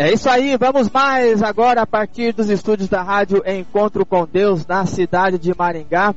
É isso aí, vamos mais agora a partir dos estúdios da rádio Encontro com Deus na cidade de Maringá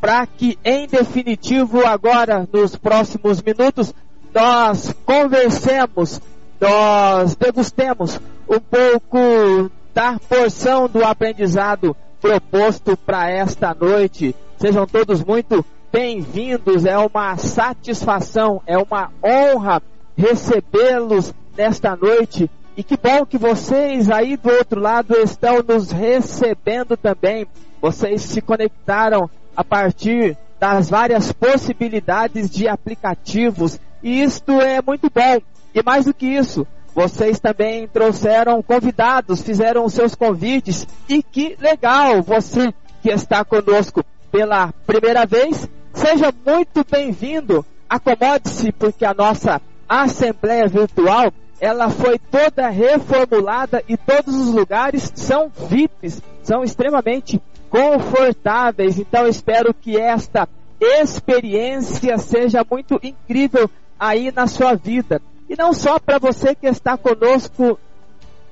para que, em definitivo, agora, nos próximos minutos, nós conversemos, nós degustemos um pouco da porção do aprendizado proposto para esta noite. Sejam todos muito bem-vindos, é uma satisfação, é uma honra recebê-los nesta noite. E que bom que vocês aí do outro lado estão nos recebendo também. Vocês se conectaram a partir das várias possibilidades de aplicativos. E isto é muito bom. E mais do que isso, vocês também trouxeram convidados, fizeram seus convites. E que legal! Você que está conosco pela primeira vez, seja muito bem-vindo. Acomode-se, porque a nossa Assembleia Virtual ela foi toda reformulada e todos os lugares são VIPs, são extremamente confortáveis. Então espero que esta experiência seja muito incrível aí na sua vida. E não só para você que está conosco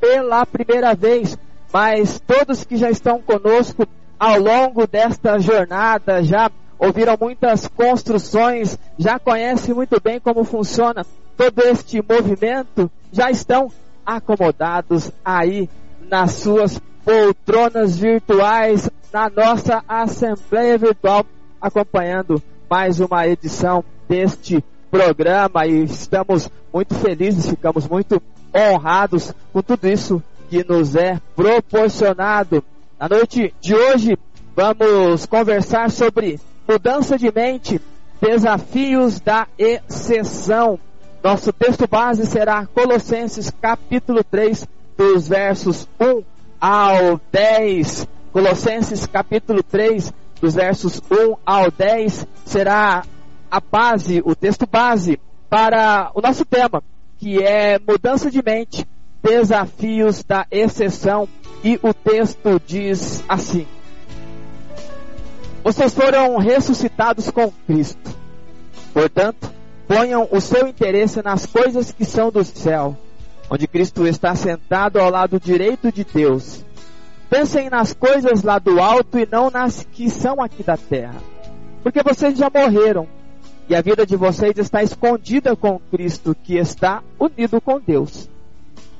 pela primeira vez, mas todos que já estão conosco ao longo desta jornada, já ouviram muitas construções, já conhecem muito bem como funciona todo este movimento, já estão acomodados aí nas suas poltronas virtuais na nossa Assembleia Virtual, acompanhando mais uma edição deste programa e estamos muito felizes, ficamos muito honrados com tudo isso que nos é proporcionado. Na noite de hoje, vamos conversar sobre mudança de mente, desafios da exceção. Nosso texto base será Colossenses capítulo 3, dos versos 1 ao 10. Colossenses capítulo 3, dos versos 1 ao 10, será a base, o texto base para o nosso tema, que é mudança de mente, desafios da exceção. E o texto diz assim: Vocês foram ressuscitados com Cristo. Portanto, ponham o seu interesse nas coisas que são do céu onde Cristo está sentado ao lado direito de Deus. Pensem nas coisas lá do alto e não nas que são aqui da terra. Porque vocês já morreram e a vida de vocês está escondida com Cristo, que está unido com Deus.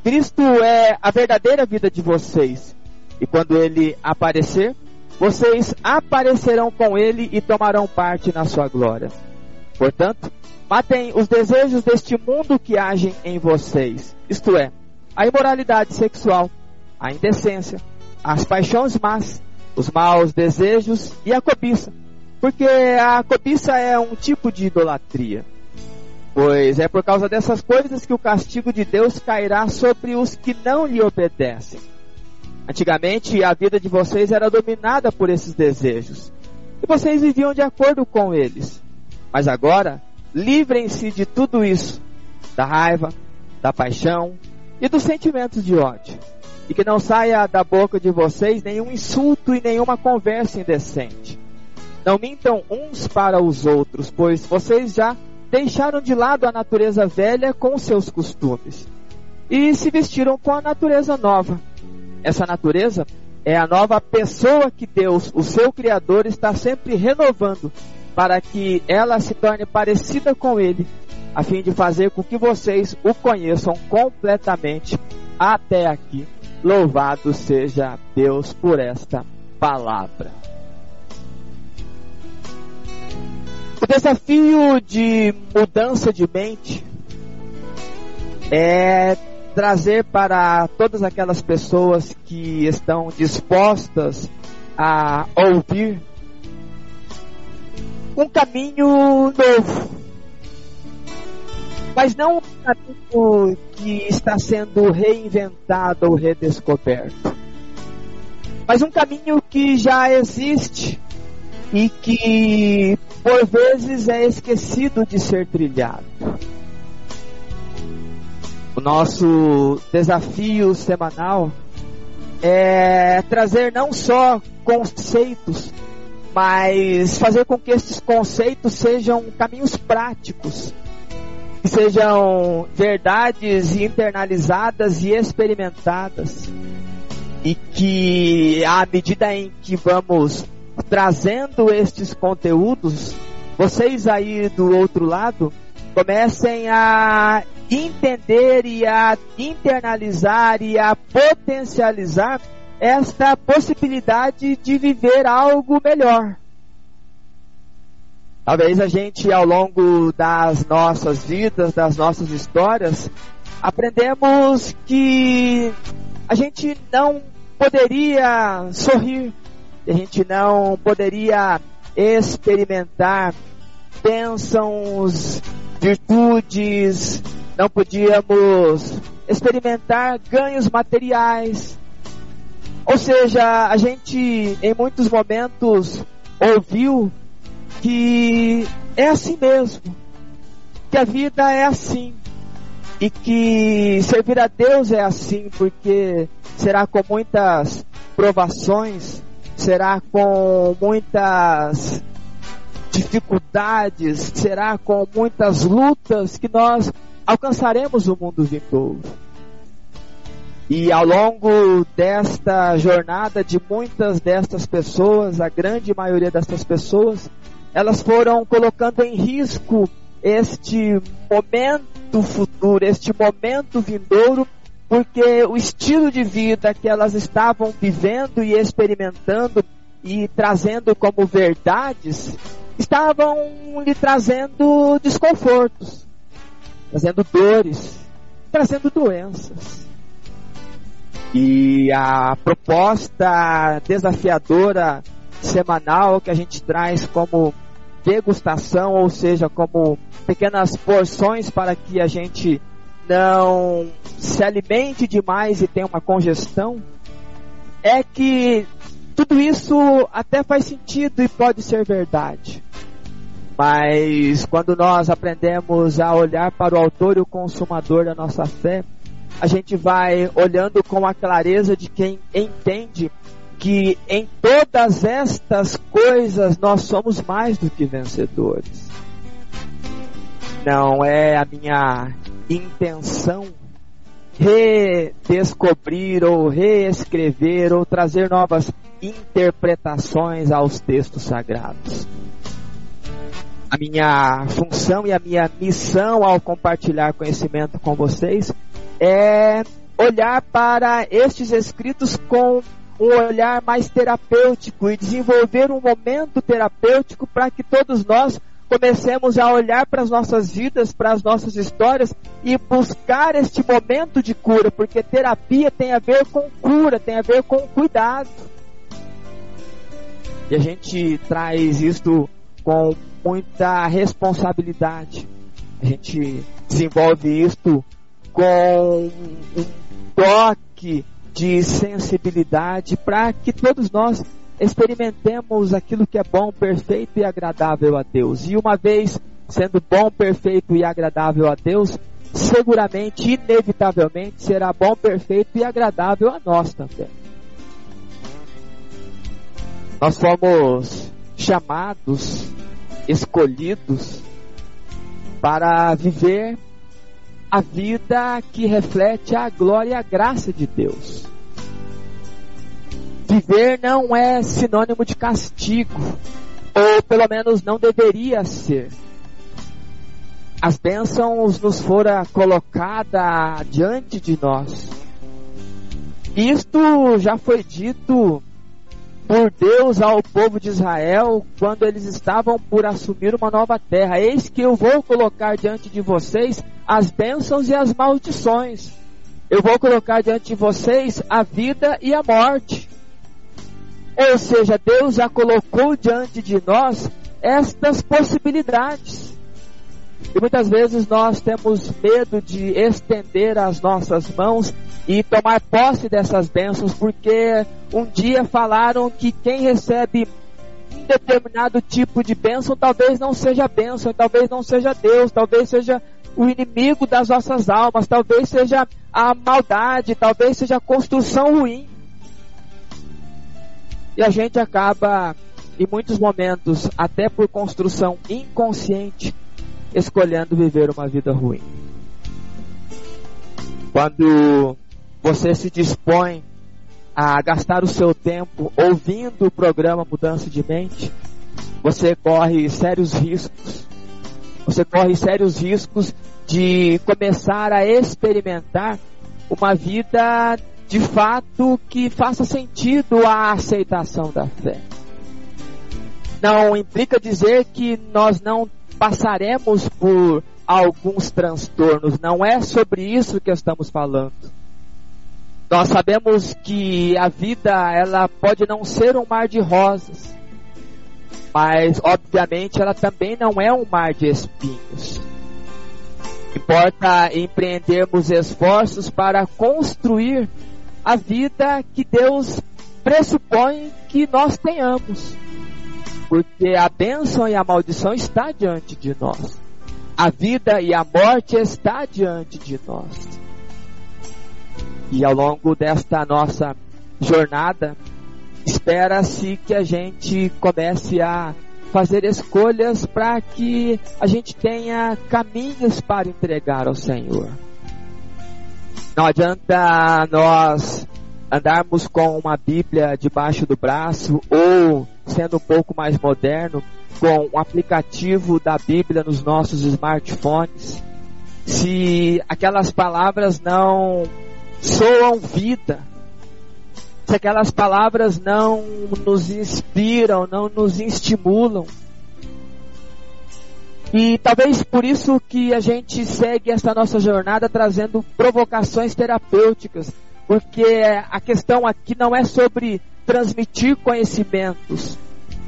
Cristo é a verdadeira vida de vocês. E quando ele aparecer, vocês aparecerão com ele e tomarão parte na sua glória. Portanto, Matem os desejos deste mundo que agem em vocês, isto é, a imoralidade sexual, a indecência, as paixões más, os maus desejos e a cobiça. Porque a cobiça é um tipo de idolatria. Pois é por causa dessas coisas que o castigo de Deus cairá sobre os que não lhe obedecem. Antigamente a vida de vocês era dominada por esses desejos. E vocês viviam de acordo com eles. Mas agora, livrem-se de tudo isso: da raiva, da paixão e dos sentimentos de ódio. E que não saia da boca de vocês nenhum insulto e nenhuma conversa indecente. Não mintam uns para os outros, pois vocês já deixaram de lado a natureza velha com seus costumes e se vestiram com a natureza nova. Essa natureza é a nova pessoa que Deus, o seu Criador, está sempre renovando para que ela se torne parecida com Ele, a fim de fazer com que vocês o conheçam completamente até aqui. Louvado seja Deus por esta palavra. O desafio de mudança de mente é trazer para todas aquelas pessoas que estão dispostas a ouvir um caminho novo. Mas não um caminho que está sendo reinventado ou redescoberto. Mas um caminho que já existe e que por vezes é esquecido de ser trilhado. O nosso desafio semanal é trazer não só conceitos, mas fazer com que esses conceitos sejam caminhos práticos, que sejam verdades internalizadas e experimentadas, e que à medida em que vamos trazendo estes conteúdos, vocês aí do outro lado comecem a entender e a internalizar e a potencializar esta possibilidade de viver algo melhor. Talvez a gente, ao longo das nossas vidas, das nossas histórias, aprendemos que a gente não poderia sorrir, a gente não poderia experimentar bênçãos, virtudes, não podíamos experimentar ganhos materiais. Ou seja, a gente em muitos momentos ouviu que é assim mesmo, que a vida é assim e que servir a Deus é assim, porque será com muitas provações, será com muitas dificuldades, será com muitas lutas que nós alcançaremos o mundo vindouro. E ao longo desta jornada de muitas destas pessoas, a grande maioria destas pessoas, elas foram colocando em risco este momento futuro, este momento vindouro, porque o estilo de vida que elas estavam vivendo e experimentando e trazendo como verdades, estavam lhe trazendo desconfortos, trazendo dores, trazendo doenças. E a proposta desafiadora semanal que a gente traz como degustação, ou seja, como pequenas porções para que a gente não se alimente demais e tenha uma congestão, é que tudo isso até faz sentido e pode ser verdade. Mas quando nós aprendemos a olhar para o autor e o consumador da nossa fé, a gente vai olhando com a clareza de quem entende que em todas estas coisas nós somos mais do que vencedores. Não é a minha intenção redescobrir ou reescrever ou trazer novas interpretações aos textos sagrados. A minha função e a minha missão ao compartilhar conhecimento com vocês é olhar para estes escritos com um olhar mais terapêutico e desenvolver um momento terapêutico para que todos nós comecemos a olhar para as nossas vidas, para as nossas histórias e buscar este momento de cura, porque terapia tem a ver com cura, tem a ver com cuidado. E a gente traz isto com muita responsabilidade. A gente desenvolve isto com um toque de sensibilidade para que todos nós experimentemos aquilo que é bom, perfeito e agradável a Deus. E uma vez sendo bom, perfeito e agradável a Deus, seguramente, inevitavelmente, será bom, perfeito e agradável a nós também. Nós fomos chamados, escolhidos para viver a vida que reflete a glória e a graça de Deus. Viver não é sinônimo de castigo, ou pelo menos não deveria ser. As bênçãos nos foram colocadas diante de nós. Isto já foi dito por Deus ao povo de Israel quando eles estavam por assumir uma nova terra. Eis que eu vou colocar diante de vocês as bênçãos e as maldições. Eu vou colocar diante de vocês a vida e a morte. Ou seja, Deus já colocou diante de nós estas possibilidades. E muitas vezes nós temos medo de estender as nossas mãos e tomar posse dessas bênçãos, porque um dia falaram que quem recebe um determinado tipo de bênção talvez não seja bênção, talvez não seja Deus, talvez seja o inimigo das nossas almas, talvez seja a maldade, talvez seja a construção ruim. E a gente acaba, em muitos momentos, até por construção inconsciente, escolhendo viver uma vida ruim. Quando você se dispõe a gastar o seu tempo ouvindo o programa Mudança de Mente, você corre sérios riscos. Você corre sérios riscos de começar a experimentar uma vida de fato que faça sentido a aceitação da fé. Não implica dizer que nós não passaremos por alguns transtornos, não é sobre isso que estamos falando. Nós sabemos que a vida ela pode não ser um mar de rosas, mas obviamente ela também não é um mar de espinhos. Importa empreendermos esforços para construir a vida que Deus pressupõe que nós tenhamos. Porque a bênção e a maldição está diante de nós. A vida e a morte está diante de nós. E ao longo desta nossa jornada, espera-se que a gente comece a fazer escolhas para que a gente tenha caminhos para entregar ao Senhor. Não adianta nós andarmos com uma Bíblia debaixo do braço ou, sendo um pouco mais moderno, com um aplicativo da Bíblia nos nossos smartphones, se aquelas palavras não soam vida, se aquelas palavras não nos inspiram, não nos estimulam, e talvez por isso que a gente segue essa nossa jornada trazendo provocações terapêuticas, porque a questão aqui não é sobre transmitir conhecimentos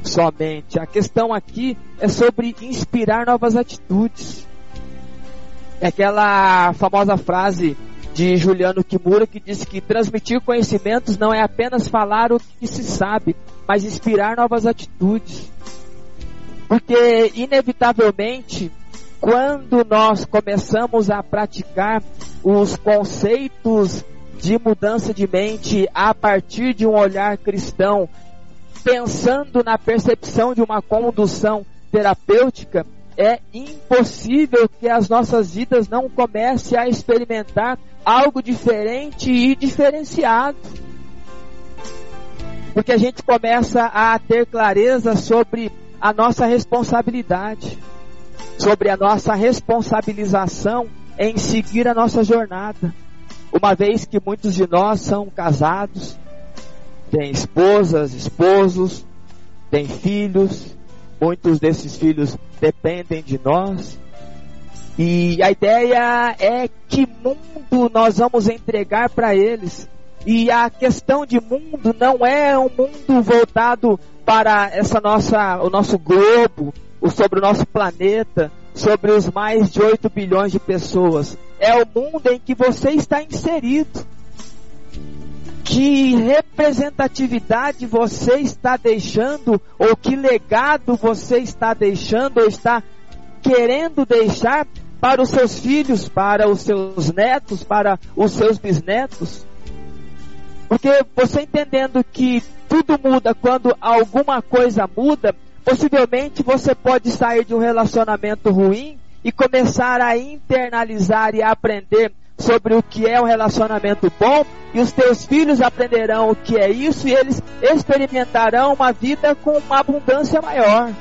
somente. A questão aqui é sobre inspirar novas atitudes. É aquela famosa frase de Juliano Kimura que diz que transmitir conhecimentos não é apenas falar o que se sabe, mas inspirar novas atitudes. Porque, inevitavelmente, quando nós começamos a praticar os conceitos de mudança de mente a partir de um olhar cristão, pensando na percepção de uma condução terapêutica, é impossível que as nossas vidas não comecem a experimentar algo diferente e diferenciado. Porque a gente começa a ter clareza sobre a nossa responsabilidade, sobre a nossa responsabilização em seguir a nossa jornada. Uma vez que muitos de nós são casados, têm esposas, esposos, têm filhos, muitos desses filhos dependem de nós. E a ideia é que mundo nós vamos entregar para eles. E a questão de mundo não é um mundo voltado para essa nossa, o nosso globo, sobre o nosso planeta, sobre os mais de 8 bilhões de pessoas. É o mundo em que você está inserido. Que representatividade você está deixando, ou que legado você está deixando, ou está querendo deixar para os seus filhos, para os seus netos, para os seus bisnetos? Porque você entendendo que tudo muda quando alguma coisa muda, possivelmente você pode sair de um relacionamento ruim e começar a internalizar e aprender sobre o que é um relacionamento bom, e os teus filhos aprenderão o que é isso e eles experimentarão uma vida com uma abundância maior.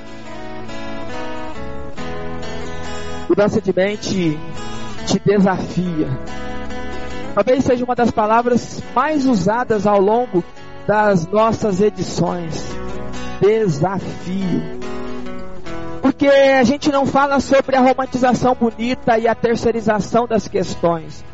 Mudança de mente te desafia. Talvez seja uma das palavras mais usadas ao longo das nossas edições. Desafio. Porque a gente não fala sobre a romantização bonita e a terceirização das questões.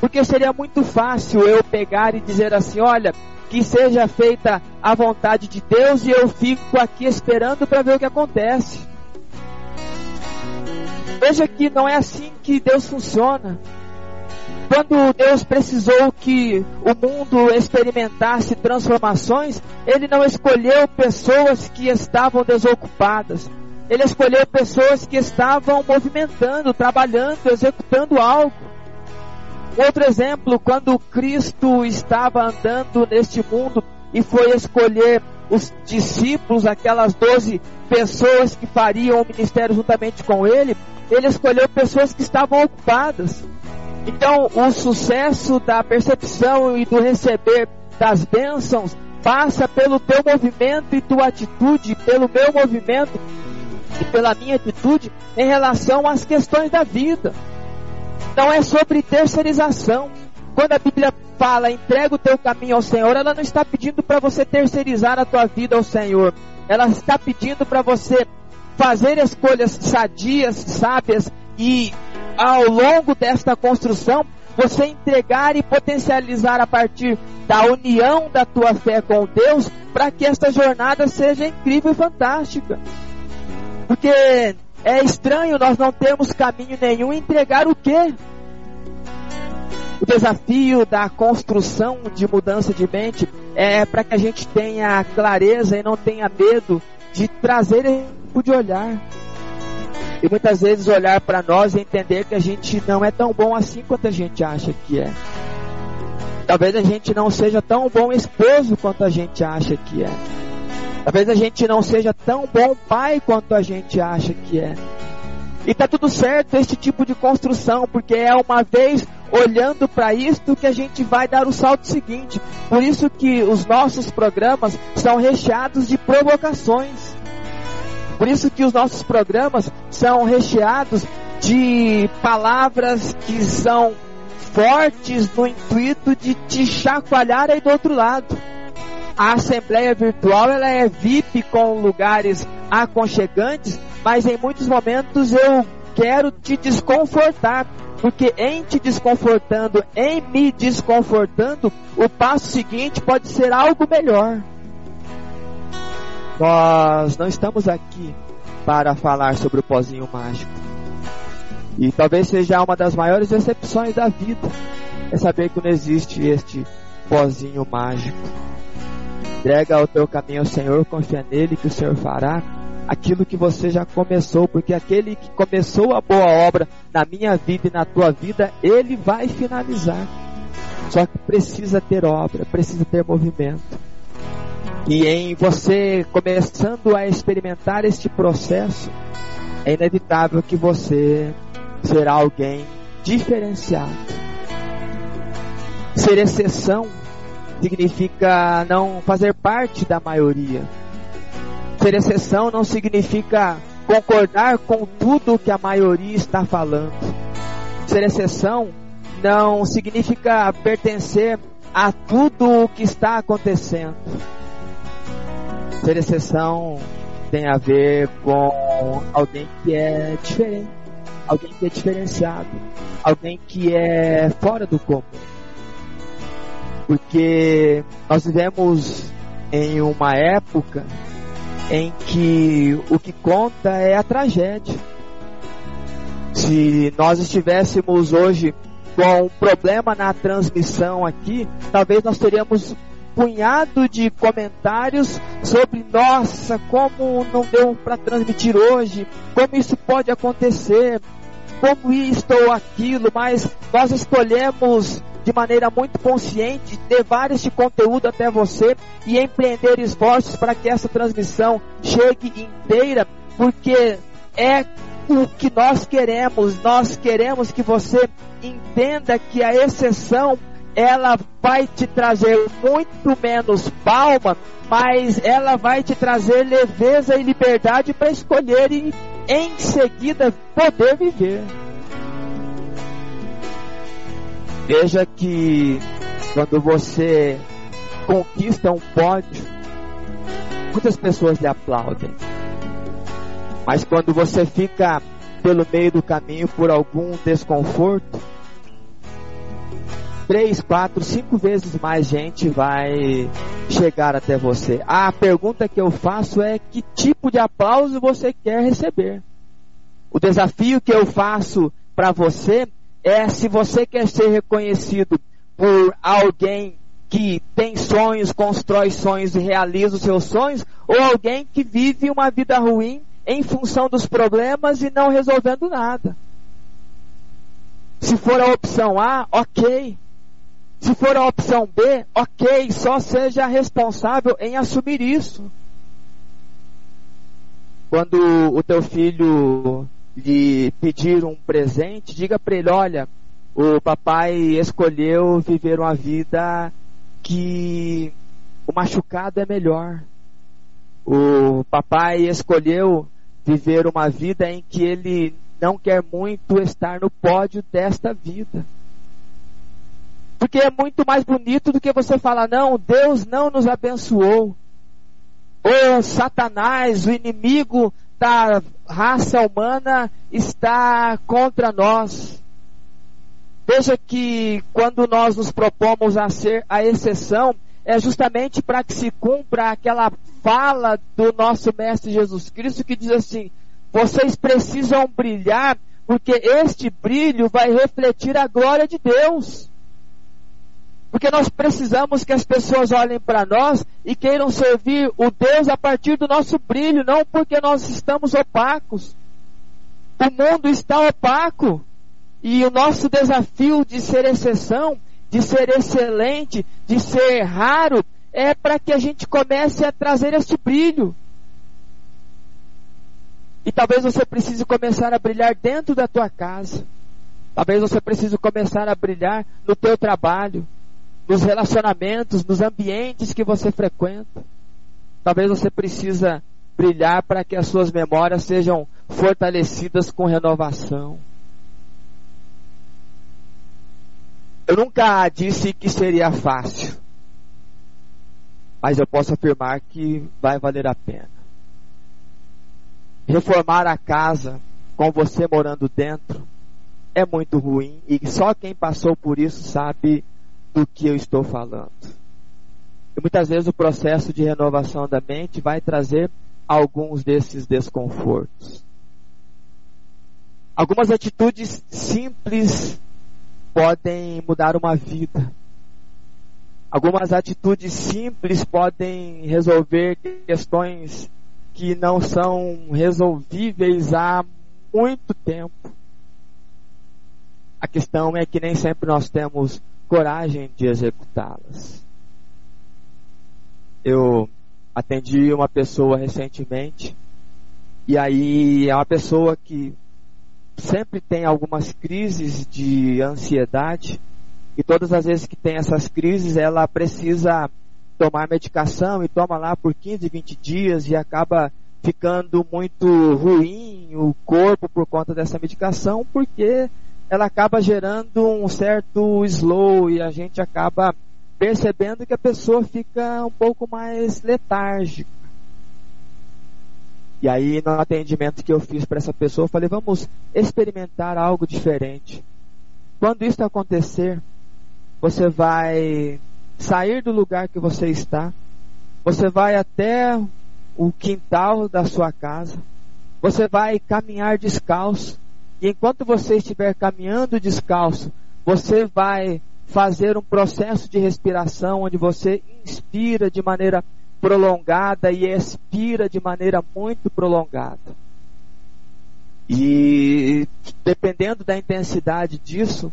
Porque seria muito fácil eu pegar e dizer assim: olha, que seja feita a vontade de Deus e eu fico aqui esperando para ver o que acontece. Veja que não é assim que Deus funciona. Quando Deus precisou que o mundo experimentasse transformações, Ele não escolheu pessoas que estavam desocupadas. Ele escolheu pessoas que estavam movimentando, trabalhando, executando algo. Outro exemplo, quando Cristo estava andando neste mundo e foi escolher os discípulos, aquelas doze pessoas que fariam o ministério juntamente com ele, ele escolheu pessoas que estavam ocupadas. Então, o sucesso da percepção e do receber das bênçãos passa pelo teu movimento e tua atitude, pelo meu movimento e pela minha atitude em relação às questões da vida. Não é sobre terceirização. Quando a Bíblia fala entrega o teu caminho ao Senhor, ela não está pedindo para você terceirizar a tua vida ao Senhor. Ela está pedindo para você fazer escolhas sadias, sábias e ao longo desta construção, você entregar e potencializar a partir da união da tua fé com Deus, para que esta jornada seja incrível e fantástica. Porque é estranho nós não termos caminho nenhum entregar o quê? O desafio da construção de mudança de mente é para que a gente tenha clareza e não tenha medo de trazer tipo de olhar. E muitas vezes olhar para nós e entender que a gente não é tão bom assim quanto a gente acha que é. Talvez a gente não seja tão bom esposo quanto a gente acha que é. Talvez a gente não seja tão bom pai quanto a gente acha que é. E tá tudo certo este tipo de construção, porque é uma vez olhando para isto que a gente vai dar o salto seguinte. Por isso que os nossos programas são recheados de provocações. Por isso que os nossos programas são recheados de palavras que são fortes no intuito de te chacoalhar aí do outro lado. A assembleia virtual ela é VIP com lugares aconchegantes, mas em muitos momentos eu quero te desconfortar, porque em te desconfortando, em me desconfortando, o passo seguinte pode ser algo melhor. Nós não estamos aqui para falar sobre o pozinho mágico. E talvez seja uma das maiores decepções da vida é saber que não existe este pozinho mágico. Entrega o teu caminho ao Senhor, confia nele que o Senhor fará aquilo que você já começou, porque aquele que começou a boa obra na minha vida e na tua vida, ele vai finalizar. Só que precisa ter obra, precisa ter movimento. E em você começando a experimentar este processo, é inevitável que você será alguém diferenciado. Ser exceção significa não fazer parte da maioria. Ser exceção não significa concordar com tudo que a maioria está falando. Ser exceção não significa pertencer a tudo o que está acontecendo. Ser exceção tem a ver com alguém que é diferente, alguém que é diferenciado, alguém que é fora do comum. Porque nós vivemos em uma época em que o que conta é a tragédia. Se nós estivéssemos hoje com um problema na transmissão aqui, talvez nós teríamos punhado de comentários sobre nossa, como não deu para transmitir hoje, como isso pode acontecer, como isto ou aquilo, mas nós escolhemos de maneira muito consciente levar este conteúdo até você e empreender esforços para que essa transmissão chegue inteira, porque é o que nós queremos. Nós queremos que você entenda que a exceção ela vai te trazer muito menos palma, mas ela vai te trazer leveza e liberdade para escolher e em seguida poder viver. Veja que quando você conquista um pódio, muitas pessoas lhe aplaudem. Mas quando você fica pelo meio do caminho por algum desconforto, três, quatro, cinco vezes mais gente vai chegar até você. A pergunta que eu faço é que tipo de aplauso você quer receber. O desafio que eu faço para você é se você quer ser reconhecido por alguém que tem sonhos, constrói sonhos e realiza os seus sonhos, ou alguém que vive uma vida ruim em função dos problemas e não resolvendo nada. Se for a opção A, ok. Se for a opção B, ok, só seja responsável em assumir isso. Quando o teu filho lhe pedir um presente, diga para ele: olha, o papai escolheu viver uma vida que o machucado é melhor. O papai escolheu viver uma vida em que ele não quer muito estar no pódio desta vida. Porque é muito mais bonito do que você falar, não, Deus não nos abençoou. Ou Satanás, o inimigo, da raça humana está contra nós. Veja que quando nós nos propomos a ser a exceção, é justamente para que se cumpra aquela fala do nosso Mestre Jesus Cristo que diz assim: vocês precisam brilhar, porque este brilho vai refletir a glória de Deus. Porque nós precisamos que as pessoas olhem para nós e queiram servir o Deus a partir do nosso brilho, não porque nós estamos opacos. O mundo está opaco. E o nosso desafio de ser exceção, de ser excelente, de ser raro, é para que a gente comece a trazer este brilho. E talvez você precise começar a brilhar dentro da tua casa. Talvez você precise começar a brilhar no teu trabalho nos relacionamentos, nos ambientes que você frequenta. Talvez você precisa brilhar para que as suas memórias sejam fortalecidas com renovação. Eu nunca disse que seria fácil, mas eu posso afirmar que vai valer a pena. Reformar a casa com você morando dentro é muito ruim e só quem passou por isso sabe do que eu estou falando. E muitas vezes o processo de renovação da mente vai trazer alguns desses desconfortos. Algumas atitudes simples podem mudar uma vida. Algumas atitudes simples podem resolver questões que não são resolvíveis há muito tempo. A questão é que nem sempre nós temos coragem de executá-las. Eu atendi uma pessoa recentemente e aí é uma pessoa que sempre tem algumas crises de ansiedade e todas as vezes que tem essas crises ela precisa tomar medicação e toma lá por 15, 20 dias e acaba ficando muito ruim o corpo por conta dessa medicação porque ela acaba gerando um certo slow e a gente acaba percebendo que a pessoa fica um pouco mais letárgica. E aí, no atendimento que eu fiz para essa pessoa, eu falei: vamos experimentar algo diferente. Quando isso acontecer, você vai sair do lugar que você está, você vai até o quintal da sua casa. Você vai caminhar descalço. E enquanto você estiver caminhando descalço, você vai fazer um processo de respiração onde você inspira de maneira prolongada e expira de maneira muito prolongada. E dependendo da intensidade disso,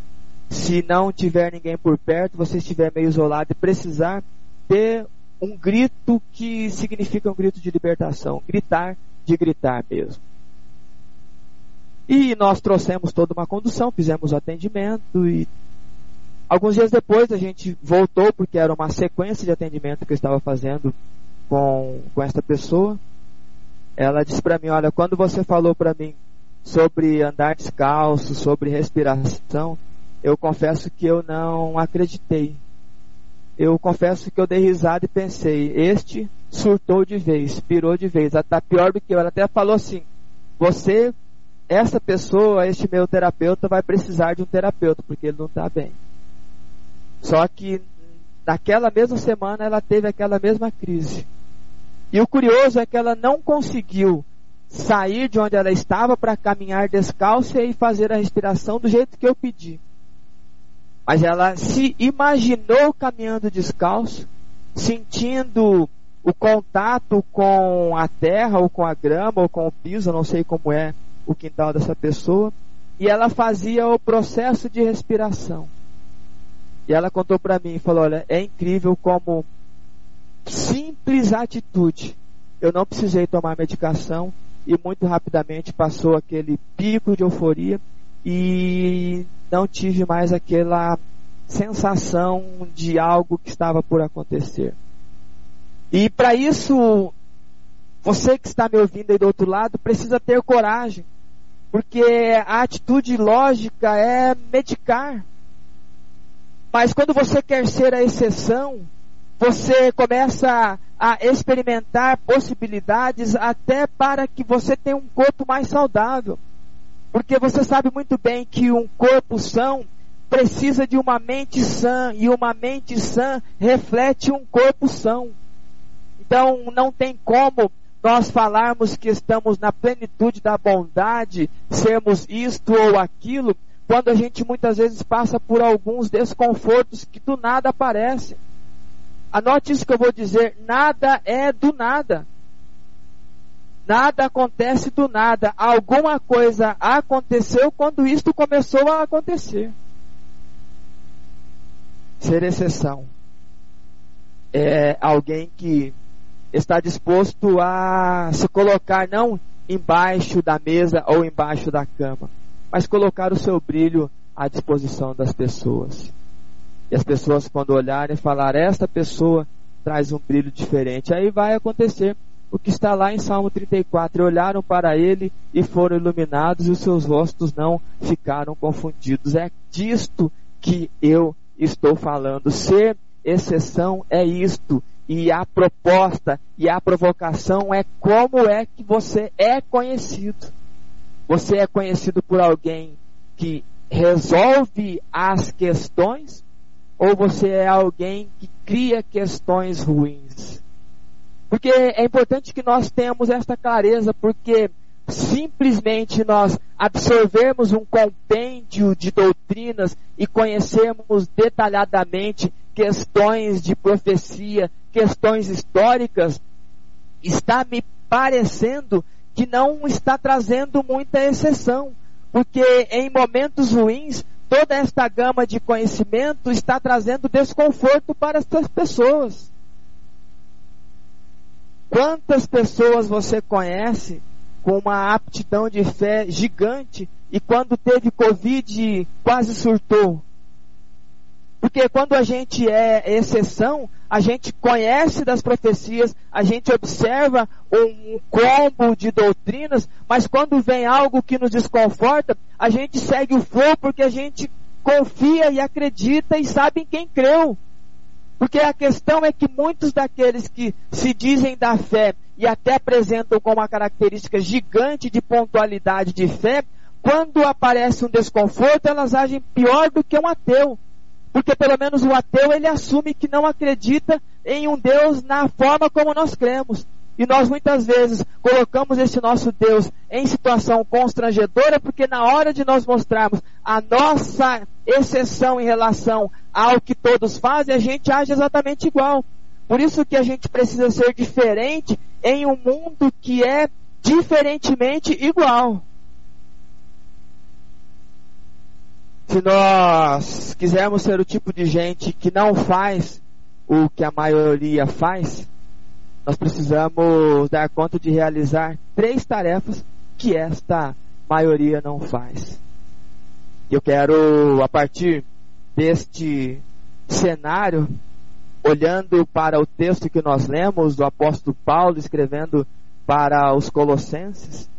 se não tiver ninguém por perto, você estiver meio isolado e precisar ter um grito que significa um grito de libertação, gritar de gritar mesmo. E nós trouxemos toda uma condução, fizemos o atendimento e alguns dias depois a gente voltou porque era uma sequência de atendimento que eu estava fazendo com, com esta pessoa. Ela disse para mim, olha, quando você falou para mim sobre andar descalço, sobre respiração, eu confesso que eu não acreditei. Eu confesso que eu dei risada e pensei, este surtou de vez, pirou de vez, está pior do que eu. Ela até falou assim, você, essa pessoa, este meu terapeuta, vai precisar de um terapeuta, porque ele não está bem. Só que naquela mesma semana ela teve aquela mesma crise. E o curioso é que ela não conseguiu sair de onde ela estava para caminhar descalça e fazer a respiração do jeito que eu pedi. Mas ela se imaginou caminhando descalço, sentindo o contato com a terra, ou com a grama, ou com o piso, não sei como é o quintal dessa pessoa, e ela fazia o processo de respiração. E ela contou para mim, falou: "Olha, é incrível como simples atitude. Eu não precisei tomar medicação e muito rapidamente passou aquele pico de euforia e não tive mais aquela sensação de algo que estava por acontecer. E para isso, você que está me ouvindo aí do outro lado, precisa ter coragem, porque a atitude lógica é medicar. Mas quando você quer ser a exceção, você começa a experimentar possibilidades até para que você tenha um corpo mais saudável. Porque você sabe muito bem que um corpo são precisa de uma mente sã e uma mente sã reflete um corpo são. Então não tem como nós falarmos que estamos na plenitude da bondade, sermos isto ou aquilo, quando a gente muitas vezes passa por alguns desconfortos que do nada aparecem. Anote isso que eu vou dizer: nada é do nada. Nada acontece do nada. Alguma coisa aconteceu quando isto começou a acontecer. Ser exceção é alguém que está disposto a se colocar não embaixo da mesa ou embaixo da cama, mas colocar o seu brilho à disposição das pessoas. E as pessoas, quando olharem, falar: Esta pessoa traz um brilho diferente. Aí vai acontecer o que está lá em Salmo 34. E olharam para ele e foram iluminados, e os seus rostos não ficaram confundidos. É disto que eu estou falando. Ser exceção é isto. E a proposta e a provocação é como é que você é conhecido. Você é conhecido por alguém que resolve as questões ou você é alguém que cria questões ruins? Porque é importante que nós tenhamos esta clareza, porque simplesmente nós absorvermos um compêndio de doutrinas e conhecermos detalhadamente questões de profecia, questões históricas, está me parecendo que não está trazendo muita exceção, porque em momentos ruins toda esta gama de conhecimento está trazendo desconforto para essas pessoas. Quantas pessoas você conhece com uma aptidão de fé gigante e quando teve Covid quase surtou? Porque quando a gente é exceção, a gente conhece das profecias, a gente observa um combo de doutrinas, mas quando vem algo que nos desconforta, a gente segue o flow porque a gente confia e acredita e sabe em quem creu. Porque a questão é que muitos daqueles que se dizem da fé e até apresentam como uma característica gigante de pontualidade de fé, quando aparece um desconforto, elas agem pior do que um ateu. Porque pelo menos o ateu ele assume que não acredita em um Deus na forma como nós cremos. E nós muitas vezes colocamos esse nosso Deus em situação constrangedora, porque na hora de nós mostrarmos a nossa exceção em relação ao que todos fazem, a gente age exatamente igual. Por isso que a gente precisa ser diferente em um mundo que é diferentemente igual. Se nós quisermos ser o tipo de gente que não faz o que a maioria faz, nós precisamos dar conta de realizar três tarefas que esta maioria não faz. Eu quero, a partir deste cenário, olhando para o texto que nós lemos do apóstolo Paulo escrevendo para os Colossenses,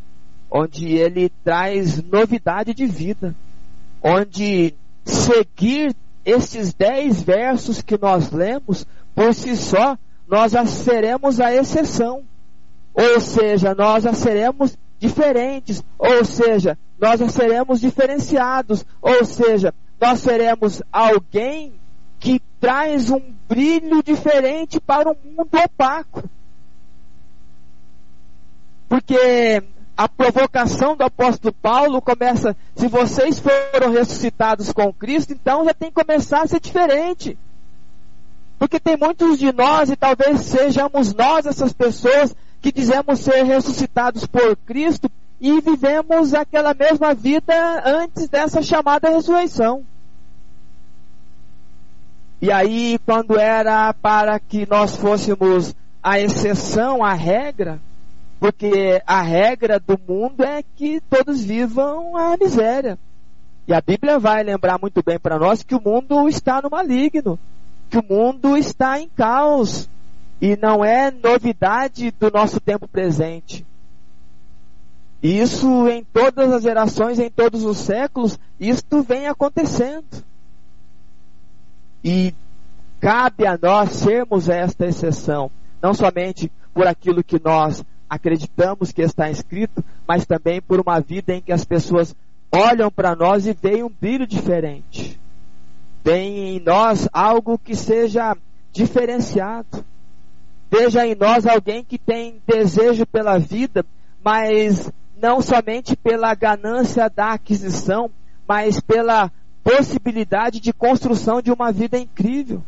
onde ele traz novidade de vida, onde seguir estes dez versos que nós lemos por si só nós já seremos a exceção. Ou seja, nós já seremos diferentes. Ou seja, nós já seremos diferenciados. Ou seja, nós seremos alguém que traz um brilho diferente para um mundo opaco. Porque a provocação do apóstolo Paulo começa: se vocês foram ressuscitados com Cristo, então já tem que começar a ser diferente. Porque tem muitos de nós, e talvez sejamos nós essas pessoas, que dizemos ser ressuscitados por Cristo e vivemos aquela mesma vida antes dessa chamada ressurreição. E aí, quando era para que nós fôssemos a exceção, a regra, porque a regra do mundo é que todos vivam a miséria. E a Bíblia vai lembrar muito bem para nós que o mundo está no maligno que o mundo está em caos e não é novidade do nosso tempo presente. Isso em todas as gerações, em todos os séculos, isto vem acontecendo. E cabe a nós sermos esta exceção, não somente por aquilo que nós acreditamos que está escrito, mas também por uma vida em que as pessoas olham para nós e veem um brilho diferente tem em nós algo que seja diferenciado. Veja em nós alguém que tem desejo pela vida, mas não somente pela ganância da aquisição, mas pela possibilidade de construção de uma vida incrível.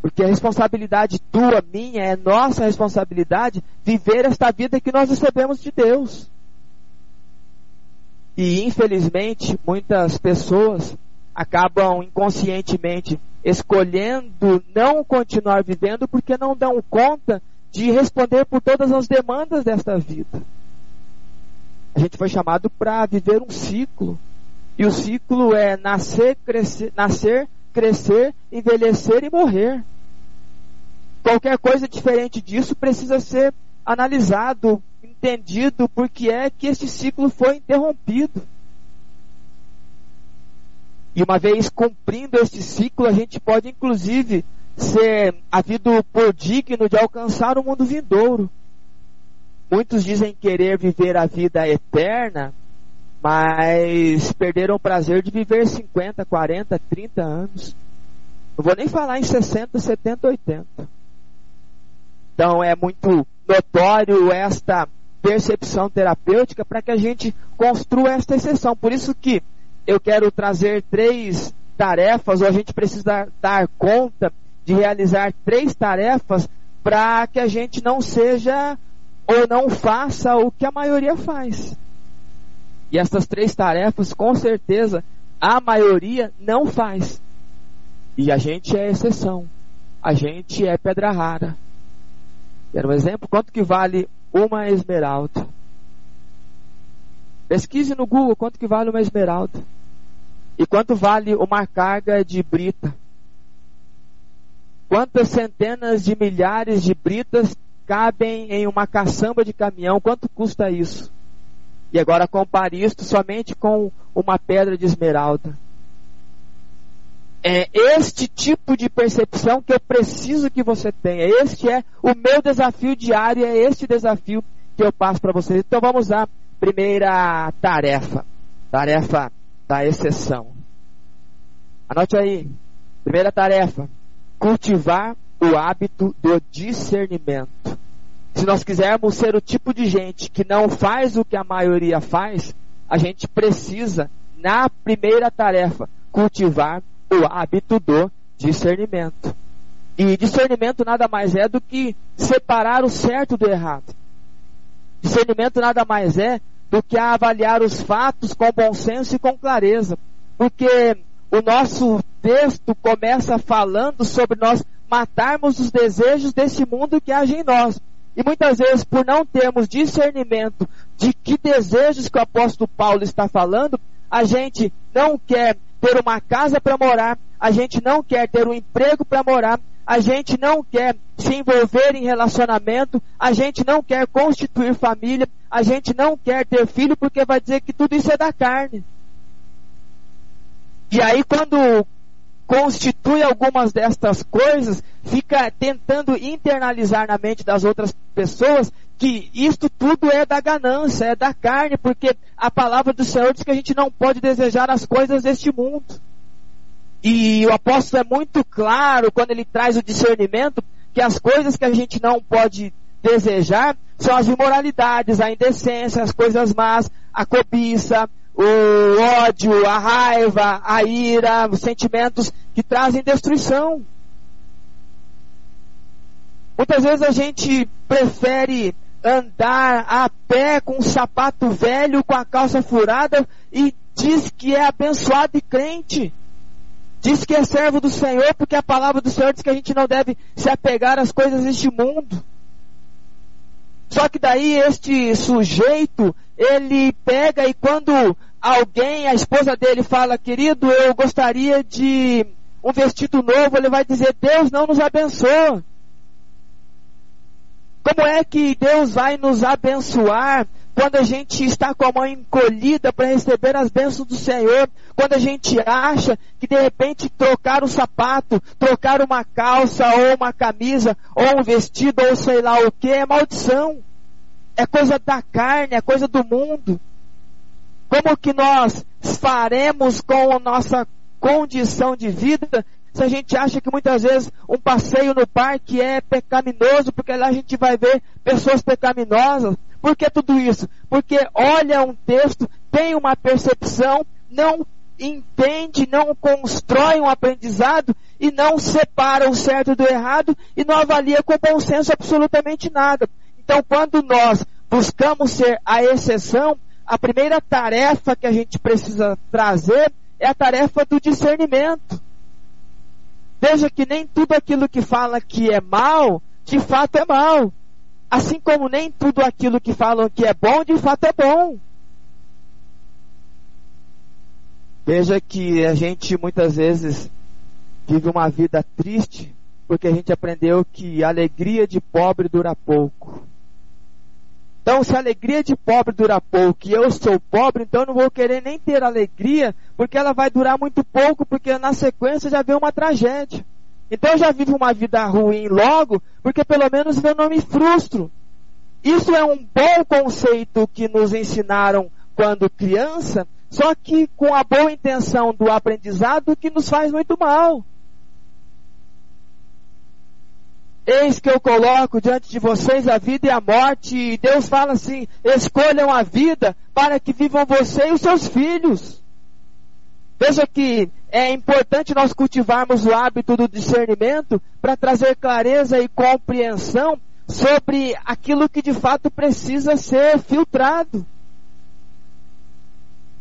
Porque a responsabilidade tua, minha, é nossa responsabilidade viver esta vida que nós recebemos de Deus. E infelizmente, muitas pessoas acabam inconscientemente escolhendo não continuar vivendo porque não dão conta de responder por todas as demandas desta vida. A gente foi chamado para viver um ciclo. E o ciclo é nascer, crescer, nascer, crescer, envelhecer e morrer. Qualquer coisa diferente disso precisa ser analisado, entendido por que é que este ciclo foi interrompido. E uma vez cumprindo este ciclo, a gente pode inclusive ser havido por digno de alcançar o mundo vindouro. Muitos dizem querer viver a vida eterna, mas perderam o prazer de viver 50, 40, 30 anos. Não vou nem falar em 60, 70, 80. Então é muito notório esta percepção terapêutica para que a gente construa esta exceção. Por isso que eu quero trazer três tarefas, ou a gente precisa dar, dar conta de realizar três tarefas para que a gente não seja ou não faça o que a maioria faz. E essas três tarefas, com certeza, a maioria não faz. E a gente é exceção. A gente é pedra rara. Quero um exemplo? Quanto que vale uma esmeralda? Pesquise no Google quanto que vale uma esmeralda. E quanto vale uma carga de brita? Quantas centenas de milhares de britas cabem em uma caçamba de caminhão? Quanto custa isso? E agora compare isto somente com uma pedra de esmeralda. É este tipo de percepção que eu preciso que você tenha. Este é o meu desafio diário, é este desafio que eu passo para vocês. Então vamos à primeira tarefa. Tarefa da exceção. Anote aí. Primeira tarefa: cultivar o hábito do discernimento. Se nós quisermos ser o tipo de gente que não faz o que a maioria faz, a gente precisa, na primeira tarefa, cultivar o hábito do discernimento. E discernimento nada mais é do que separar o certo do errado. Discernimento nada mais é do que avaliar os fatos com bom senso e com clareza. Porque o nosso texto começa falando sobre nós matarmos os desejos desse mundo que age em nós. E muitas vezes, por não termos discernimento de que desejos que o apóstolo Paulo está falando, a gente não quer ter uma casa para morar, a gente não quer ter um emprego para morar, a gente não quer se envolver em relacionamento, a gente não quer constituir família, a gente não quer ter filho porque vai dizer que tudo isso é da carne. E aí quando constitui algumas destas coisas, fica tentando internalizar na mente das outras pessoas que isto tudo é da ganância, é da carne, porque a palavra do Senhor diz que a gente não pode desejar as coisas deste mundo. E o apóstolo é muito claro quando ele traz o discernimento que as coisas que a gente não pode desejar são as imoralidades, a indecência, as coisas más, a cobiça, o ódio, a raiva, a ira, os sentimentos que trazem destruição. Muitas vezes a gente prefere andar a pé com um sapato velho, com a calça furada e diz que é abençoado e crente. Diz que é servo do Senhor porque a palavra do Senhor diz que a gente não deve se apegar às coisas deste mundo. Só que daí este sujeito, ele pega e quando alguém, a esposa dele fala, querido, eu gostaria de um vestido novo, ele vai dizer, Deus não nos abençoa. Como é que Deus vai nos abençoar quando a gente está com a mão encolhida para receber as bênçãos do Senhor, quando a gente acha que de repente trocar o sapato, trocar uma calça ou uma camisa, ou um vestido, ou sei lá o que, é maldição. É coisa da carne, é coisa do mundo. Como que nós faremos com a nossa condição de vida se a gente acha que muitas vezes um passeio no parque é pecaminoso, porque lá a gente vai ver pessoas pecaminosas. Por que tudo isso? Porque olha um texto, tem uma percepção, não entende, não constrói um aprendizado e não separa o certo do errado e não avalia com bom senso absolutamente nada. Então, quando nós buscamos ser a exceção, a primeira tarefa que a gente precisa trazer é a tarefa do discernimento. Veja que nem tudo aquilo que fala que é mal, de fato é mal. Assim como nem tudo aquilo que falam que é bom, de fato é bom. Veja que a gente muitas vezes vive uma vida triste porque a gente aprendeu que a alegria de pobre dura pouco. Então, se a alegria de pobre dura pouco e eu sou pobre, então eu não vou querer nem ter alegria, porque ela vai durar muito pouco, porque na sequência já vem uma tragédia. Então eu já vivo uma vida ruim logo, porque pelo menos eu não me frustro. Isso é um bom conceito que nos ensinaram quando criança, só que com a boa intenção do aprendizado que nos faz muito mal. Eis que eu coloco diante de vocês a vida e a morte, e Deus fala assim: escolham a vida para que vivam você e os seus filhos. Veja que é importante nós cultivarmos o hábito do discernimento para trazer clareza e compreensão sobre aquilo que de fato precisa ser filtrado.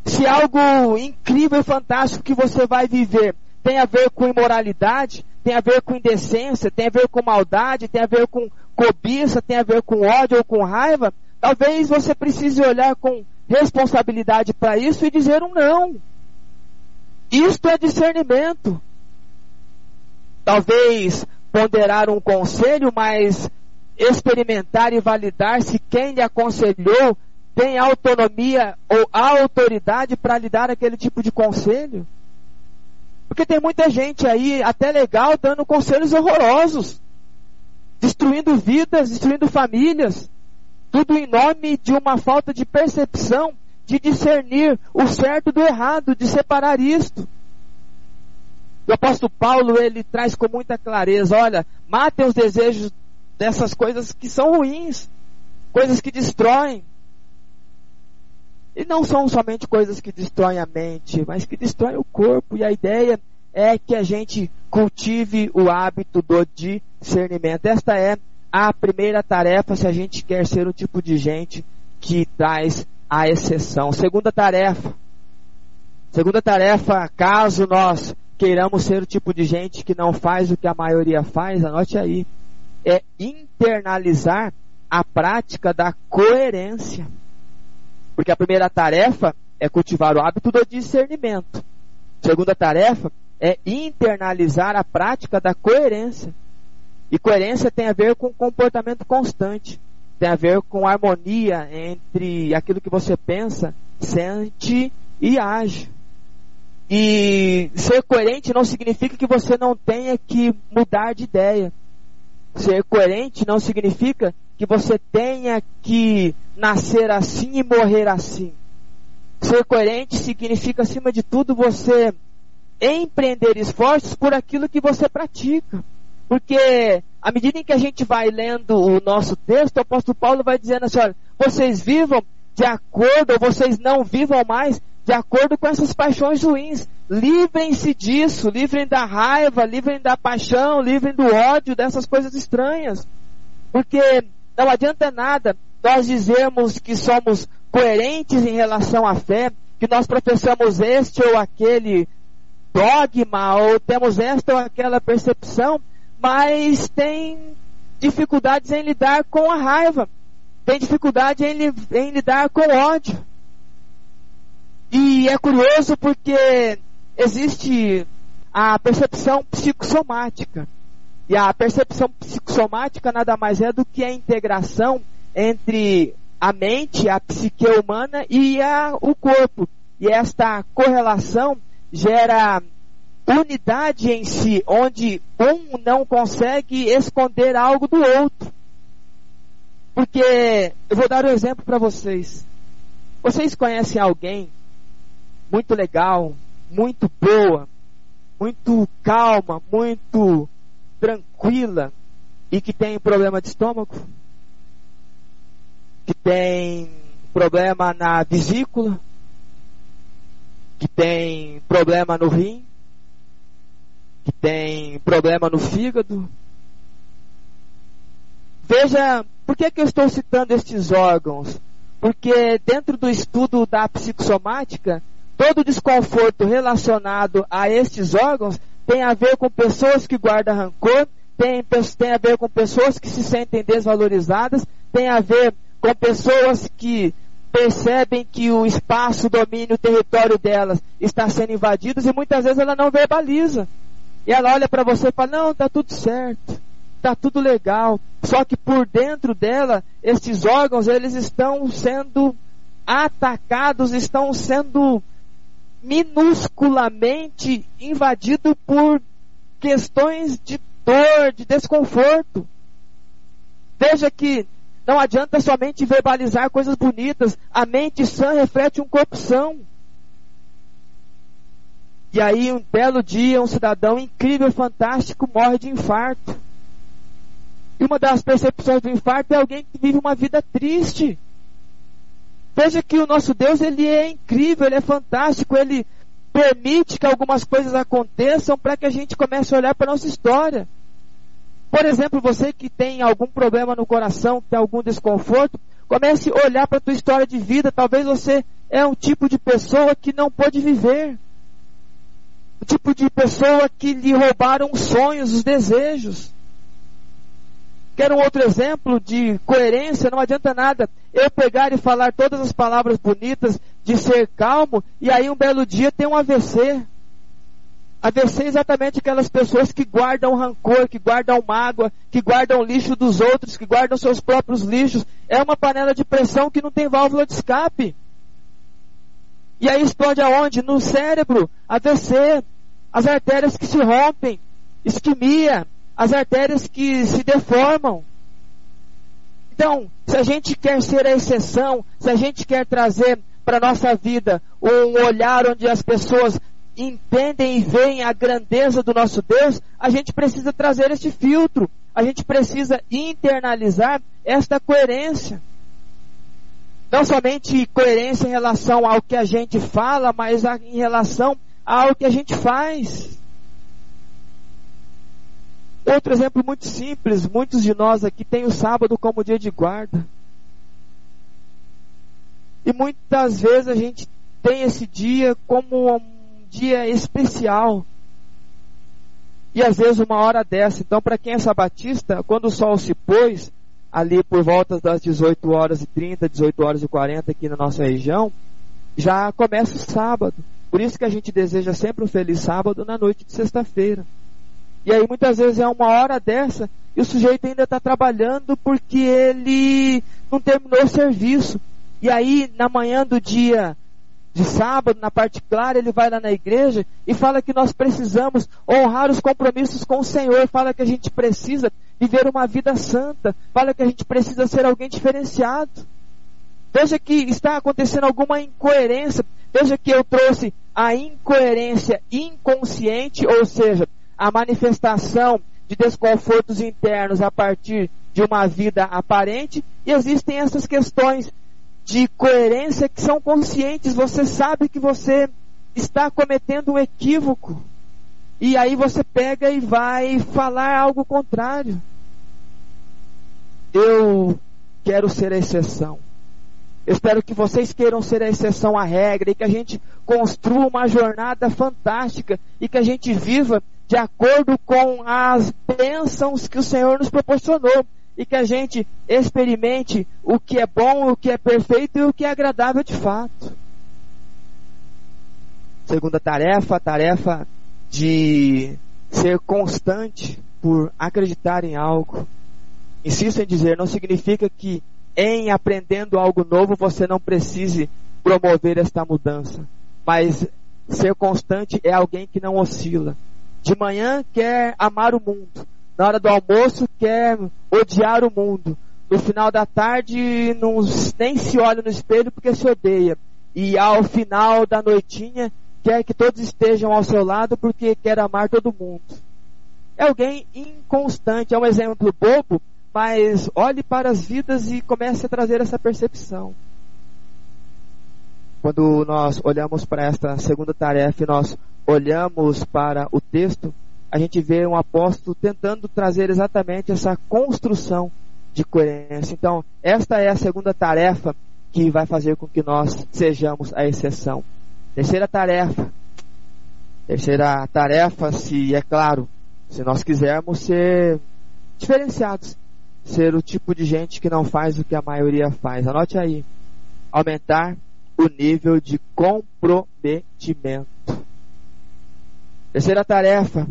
Se algo incrível e fantástico que você vai viver tem a ver com imoralidade, tem a ver com indecência, tem a ver com maldade, tem a ver com cobiça, tem a ver com ódio ou com raiva, talvez você precise olhar com responsabilidade para isso e dizer um não. Isto é discernimento. Talvez ponderar um conselho, mas experimentar e validar se quem lhe aconselhou tem autonomia ou autoridade para lhe dar aquele tipo de conselho. Porque tem muita gente aí, até legal, dando conselhos horrorosos, destruindo vidas, destruindo famílias, tudo em nome de uma falta de percepção, de discernir o certo do errado, de separar isto. O apóstolo Paulo, ele traz com muita clareza, olha, matem os desejos dessas coisas que são ruins, coisas que destroem. E não são somente coisas que destroem a mente, mas que destroem o corpo. E a ideia é que a gente cultive o hábito do discernimento. Esta é a primeira tarefa se a gente quer ser o tipo de gente que traz a exceção. Segunda tarefa. Segunda tarefa, caso nós queiramos ser o tipo de gente que não faz o que a maioria faz, anote aí, é internalizar a prática da coerência. Porque a primeira tarefa é cultivar o hábito do discernimento. A segunda tarefa é internalizar a prática da coerência. E coerência tem a ver com comportamento constante, tem a ver com harmonia entre aquilo que você pensa, sente e age. E ser coerente não significa que você não tenha que mudar de ideia. Ser coerente não significa que você tenha que nascer assim e morrer assim. Ser coerente significa, acima de tudo, você empreender esforços por aquilo que você pratica. Porque à medida em que a gente vai lendo o nosso texto, o apóstolo Paulo vai dizendo assim: olha, vocês vivam de acordo, ou vocês não vivam mais de acordo com essas paixões ruins. Livrem-se disso, livrem da raiva, livrem da paixão, livrem do ódio, dessas coisas estranhas. Porque não adianta nada nós dizermos que somos coerentes em relação à fé, que nós professamos este ou aquele dogma, ou temos esta ou aquela percepção, mas tem dificuldades em lidar com a raiva, tem dificuldade em, em lidar com o ódio. E é curioso porque existe a percepção psicossomática. E a percepção psicossomática nada mais é do que a integração entre a mente, a psique humana e a, o corpo. E esta correlação gera unidade em si, onde um não consegue esconder algo do outro. Porque eu vou dar um exemplo para vocês. Vocês conhecem alguém muito legal, muito boa, muito calma, muito tranquila e que tem problema de estômago? Que tem problema na vesícula? Que tem problema no rim? Que tem problema no fígado. Veja, por que, que eu estou citando estes órgãos? Porque dentro do estudo da psicossomática, todo desconforto relacionado a estes órgãos tem a ver com pessoas que guardam rancor, tem, tem a ver com pessoas que se sentem desvalorizadas, tem a ver com pessoas que percebem que o espaço, o domínio, o território delas está sendo invadido e muitas vezes ela não verbaliza. E ela olha para você e fala: Não, tá tudo certo, tá tudo legal. Só que por dentro dela, esses órgãos eles estão sendo atacados, estão sendo minusculamente invadidos por questões de dor, de desconforto. Veja que não adianta somente verbalizar coisas bonitas, a mente sã reflete um corpo são. E aí, um belo dia, um cidadão incrível, fantástico, morre de infarto. E uma das percepções do infarto é alguém que vive uma vida triste. Veja que o nosso Deus, ele é incrível, ele é fantástico, ele permite que algumas coisas aconteçam para que a gente comece a olhar para a nossa história. Por exemplo, você que tem algum problema no coração, que tem algum desconforto, comece a olhar para a tua história de vida. Talvez você é um tipo de pessoa que não pôde viver tipo de pessoa que lhe roubaram os sonhos, os desejos. Quero um outro exemplo de coerência, não adianta nada eu pegar e falar todas as palavras bonitas de ser calmo e aí um belo dia tem um AVC. AVC é exatamente aquelas pessoas que guardam rancor, que guardam mágoa, que guardam lixo dos outros, que guardam seus próprios lixos. É uma panela de pressão que não tem válvula de escape. E aí explode aonde? No cérebro, AVC, as artérias que se rompem, isquemia, as artérias que se deformam. Então, se a gente quer ser a exceção, se a gente quer trazer para a nossa vida um olhar onde as pessoas entendem e veem a grandeza do nosso Deus, a gente precisa trazer este filtro, a gente precisa internalizar esta coerência. Não somente coerência em relação ao que a gente fala, mas em relação ao que a gente faz. Outro exemplo muito simples, muitos de nós aqui têm o sábado como dia de guarda. E muitas vezes a gente tem esse dia como um dia especial. E às vezes uma hora dessa. Então, para quem é sabatista, quando o sol se pôs, ali por volta das 18 horas e 30, 18 horas e 40 aqui na nossa região, já começa o sábado. Por isso que a gente deseja sempre um feliz sábado na noite de sexta-feira. E aí muitas vezes é uma hora dessa e o sujeito ainda está trabalhando porque ele não terminou o serviço. E aí na manhã do dia de sábado, na parte clara, ele vai lá na igreja e fala que nós precisamos honrar os compromissos com o Senhor, fala que a gente precisa viver uma vida santa, fala que a gente precisa ser alguém diferenciado. Veja que está acontecendo alguma incoerência. Veja que eu trouxe a incoerência inconsciente, ou seja, a manifestação de desconfortos internos a partir de uma vida aparente, e existem essas questões de coerência que são conscientes. Você sabe que você está cometendo um equívoco. E aí você pega e vai falar algo contrário. Eu quero ser a exceção. Espero que vocês queiram ser a exceção à regra e que a gente construa uma jornada fantástica e que a gente viva de acordo com as bênçãos que o Senhor nos proporcionou e que a gente experimente o que é bom, o que é perfeito e o que é agradável de fato. Segunda tarefa, a tarefa de ser constante por acreditar em algo. Insisto em dizer, não significa que em aprendendo algo novo você não precise promover esta mudança, mas ser constante é alguém que não oscila de manhã quer amar o mundo. Na hora do almoço quer odiar o mundo. No final da tarde não, nem se olha no espelho porque se odeia. E ao final da noitinha quer que todos estejam ao seu lado porque quer amar todo mundo. É alguém inconstante, é um exemplo bobo, mas olhe para as vidas e comece a trazer essa percepção. Quando nós olhamos para esta segunda tarefa e nós olhamos para o texto, a gente vê um apóstolo tentando trazer exatamente essa construção de coerência. Então, esta é a segunda tarefa que vai fazer com que nós sejamos a exceção. Terceira tarefa. Terceira tarefa, se é claro, se nós quisermos ser diferenciados, ser o tipo de gente que não faz o que a maioria faz. Anote aí. Aumentar o nível de comprometimento. Terceira tarefa,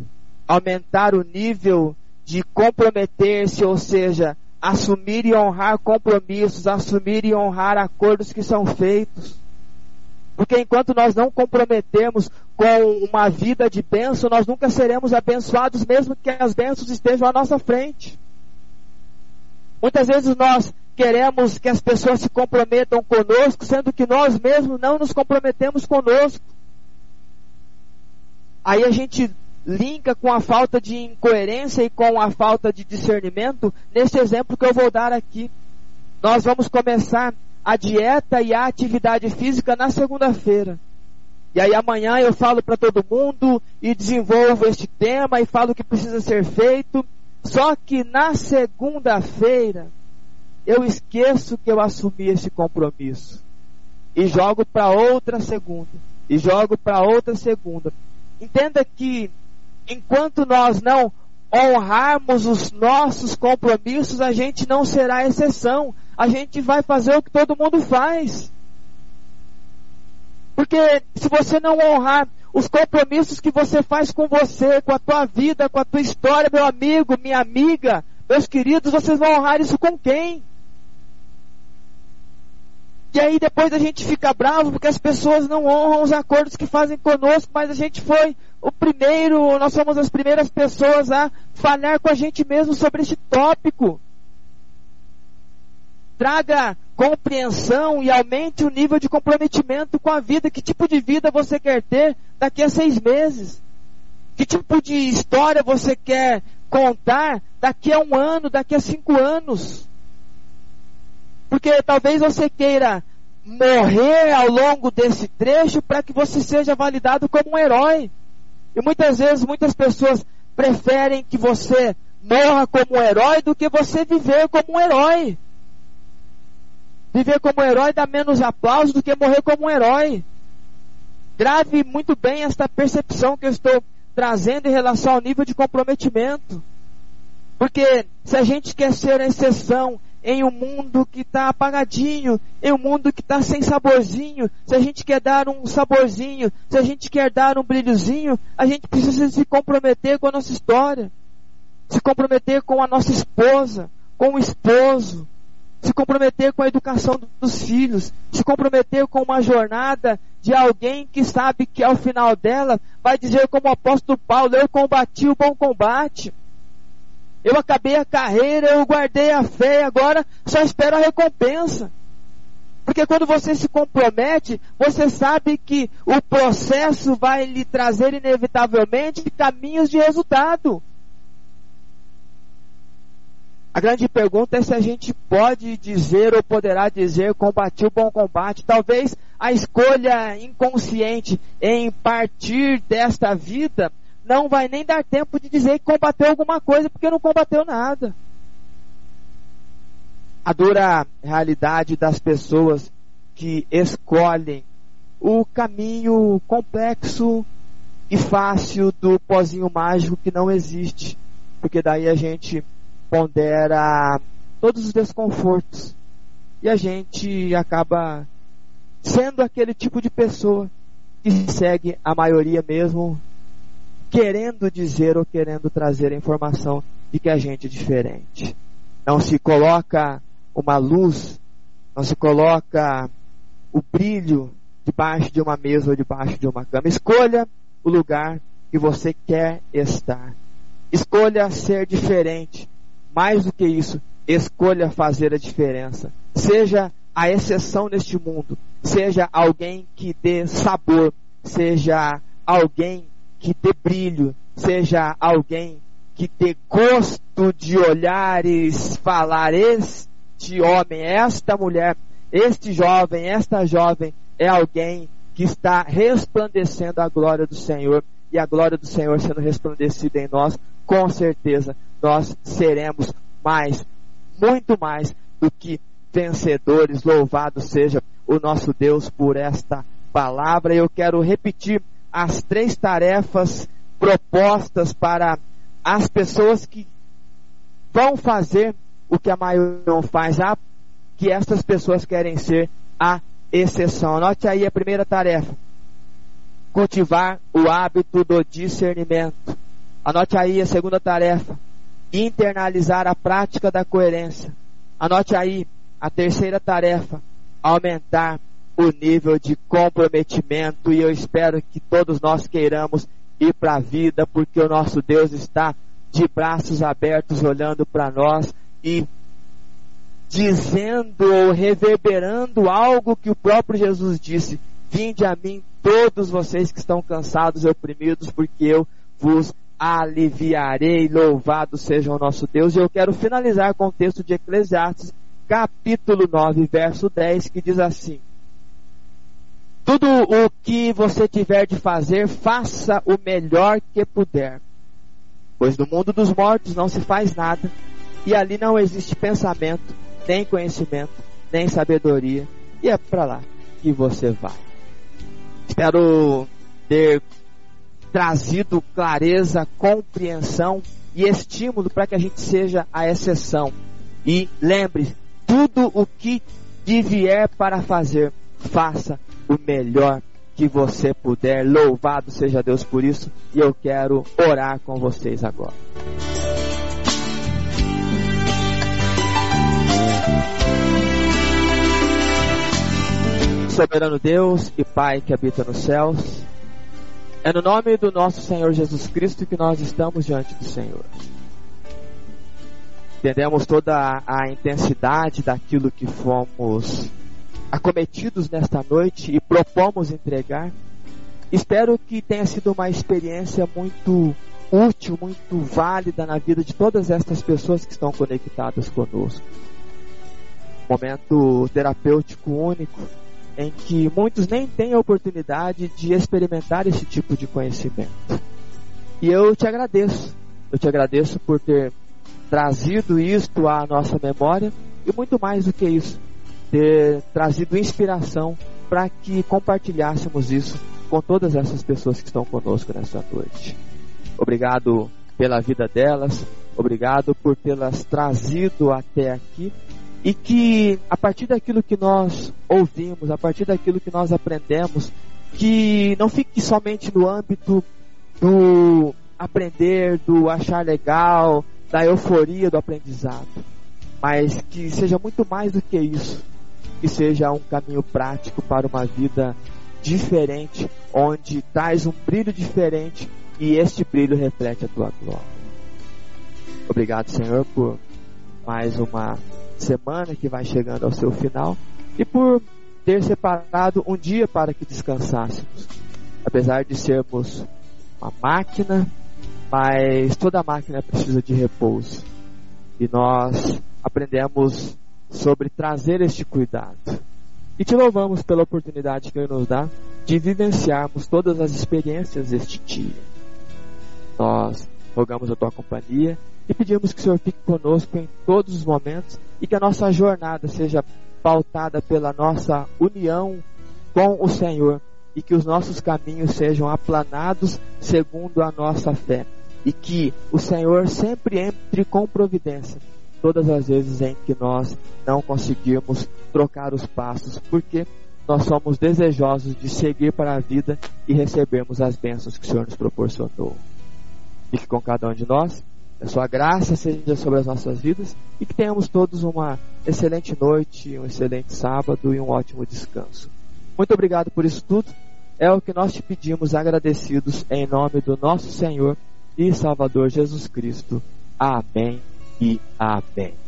aumentar o nível de comprometer-se, ou seja, assumir e honrar compromissos, assumir e honrar acordos que são feitos. Porque enquanto nós não comprometemos com uma vida de bênção, nós nunca seremos abençoados, mesmo que as bênçãos estejam à nossa frente. Muitas vezes nós queremos que as pessoas se comprometam conosco, sendo que nós mesmos não nos comprometemos conosco. Aí a gente linka com a falta de incoerência e com a falta de discernimento nesse exemplo que eu vou dar aqui. Nós vamos começar a dieta e a atividade física na segunda-feira. E aí amanhã eu falo para todo mundo e desenvolvo este tema e falo o que precisa ser feito. Só que na segunda-feira eu esqueço que eu assumi esse compromisso. E jogo para outra segunda. E jogo para outra segunda. Entenda que enquanto nós não honrarmos os nossos compromissos, a gente não será exceção. A gente vai fazer o que todo mundo faz. Porque se você não honrar os compromissos que você faz com você, com a tua vida, com a tua história, meu amigo, minha amiga, meus queridos, vocês vão honrar isso com quem? E aí depois a gente fica bravo porque as pessoas não honram os acordos que fazem conosco, mas a gente foi o primeiro, nós somos as primeiras pessoas a falhar com a gente mesmo sobre este tópico. Traga compreensão e aumente o nível de comprometimento com a vida. Que tipo de vida você quer ter? daqui a seis meses? Que tipo de história você quer contar daqui a um ano, daqui a cinco anos? Porque talvez você queira morrer ao longo desse trecho para que você seja validado como um herói. E muitas vezes muitas pessoas preferem que você morra como um herói do que você viver como um herói. Viver como um herói dá menos aplauso do que morrer como um herói. Grave muito bem esta percepção que eu estou trazendo em relação ao nível de comprometimento. Porque se a gente quer ser a exceção em um mundo que está apagadinho, em um mundo que está sem saborzinho, se a gente quer dar um saborzinho, se a gente quer dar um brilhozinho, a gente precisa se comprometer com a nossa história, se comprometer com a nossa esposa, com o esposo, se comprometer com a educação dos filhos, se comprometer com uma jornada de alguém que sabe que ao final dela vai dizer como o apóstolo Paulo, eu combati o bom combate. Eu acabei a carreira, eu guardei a fé, agora só espero a recompensa. Porque quando você se compromete, você sabe que o processo vai lhe trazer inevitavelmente caminhos de resultado. A grande pergunta é se a gente pode dizer ou poderá dizer combati o bom combate. Talvez a escolha inconsciente em partir desta vida não vai nem dar tempo de dizer que combateu alguma coisa porque não combateu nada. A dura realidade das pessoas que escolhem o caminho complexo e fácil do pozinho mágico que não existe, porque daí a gente pondera todos os desconfortos. E a gente acaba sendo aquele tipo de pessoa que segue a maioria mesmo, querendo dizer ou querendo trazer a informação de que a gente é diferente. Não se coloca uma luz, não se coloca o brilho debaixo de uma mesa ou debaixo de uma cama. Escolha o lugar que você quer estar. Escolha ser diferente. Mais do que isso, escolha fazer a diferença. Seja a exceção neste mundo. Seja alguém que dê sabor. Seja alguém que dê brilho. Seja alguém que dê gosto de olhar e falar: Este homem, esta mulher, este jovem, esta jovem é alguém que está resplandecendo a glória do Senhor e a glória do Senhor sendo resplandecida em nós, com certeza nós seremos mais, muito mais do que vencedores. Louvado seja o nosso Deus por esta palavra. Eu quero repetir as três tarefas propostas para as pessoas que vão fazer o que a maioria não faz, ah, que estas pessoas querem ser a exceção. Anote aí a primeira tarefa: cultivar o hábito do discernimento. Anote aí a segunda tarefa: internalizar a prática da coerência. Anote aí a terceira tarefa: aumentar o nível de comprometimento. E eu espero que todos nós queiramos ir para a vida, porque o nosso Deus está de braços abertos olhando para nós e dizendo ou reverberando algo que o próprio Jesus disse: Vinde a mim todos vocês que estão cansados e oprimidos, porque eu vos aliviarei. Louvado seja o nosso Deus. E eu quero finalizar com o texto de Eclesiastes, capítulo 9, verso 10, que diz assim: Tudo o que você tiver de fazer, faça o melhor que puder. Pois no mundo dos mortos não se faz nada, e ali não existe pensamento, nem conhecimento, nem sabedoria, e é para lá que você vai. Espero ter trazido clareza, compreensão e estímulo para que a gente seja a exceção. E lembre, tudo o que te vier para fazer, faça o melhor que você puder. Louvado seja Deus por isso. E eu quero orar com vocês agora. Soberano Deus e Pai que habita nos céus, é no nome do nosso Senhor Jesus Cristo que nós estamos diante do Senhor. Entendemos toda a, intensidade daquilo que fomos acometidos nesta noite e propomos entregar. Espero que tenha sido uma experiência muito útil, muito válida na vida de todas estas pessoas que estão conectadas conosco. Momento terapêutico único em que muitos nem têm a oportunidade de experimentar esse tipo de conhecimento. E eu te agradeço, eu te agradeço por ter trazido isto à nossa memória e muito mais do que isso, ter trazido inspiração para que compartilhássemos isso com todas essas pessoas que estão conosco nessa noite. Obrigado pela vida delas, obrigado por tê-las trazido até aqui e que a partir daquilo que nós ouvimos, a partir daquilo que nós aprendemos, que não fique somente no âmbito do aprender, do achar legal, da euforia do aprendizado, mas que seja muito mais do que isso, que seja um caminho prático para uma vida diferente, onde traz um brilho diferente e este brilho reflete a tua glória. Obrigado, Senhor, por mais uma semana que vai chegando ao seu final e por ter separado um dia para que descansássemos. Apesar de sermos uma máquina, mas toda máquina precisa de repouso. E nós aprendemos sobre trazer este cuidado. E te louvamos pela oportunidade que nos dá de vivenciarmos todas as experiências deste dia. Nós rogamos a tua companhia e pedimos que o Senhor fique conosco em todos os momentos e que a nossa jornada seja pautada pela nossa união com o Senhor. E que os nossos caminhos sejam aplanados segundo a nossa fé. E que o Senhor sempre entre com providência todas as vezes em que nós não conseguirmos trocar os passos, porque nós somos desejosos de seguir para a vida e recebermos as bênçãos que o Senhor nos proporcionou. Fique com cada um de nós a sua graça seja sobre as nossas vidas e que tenhamos todos uma excelente noite, um excelente sábado e um ótimo descanso. Muito obrigado por isso tudo. É o que nós te pedimos agradecidos em nome do nosso Senhor e Salvador Jesus Cristo. Amém e amém.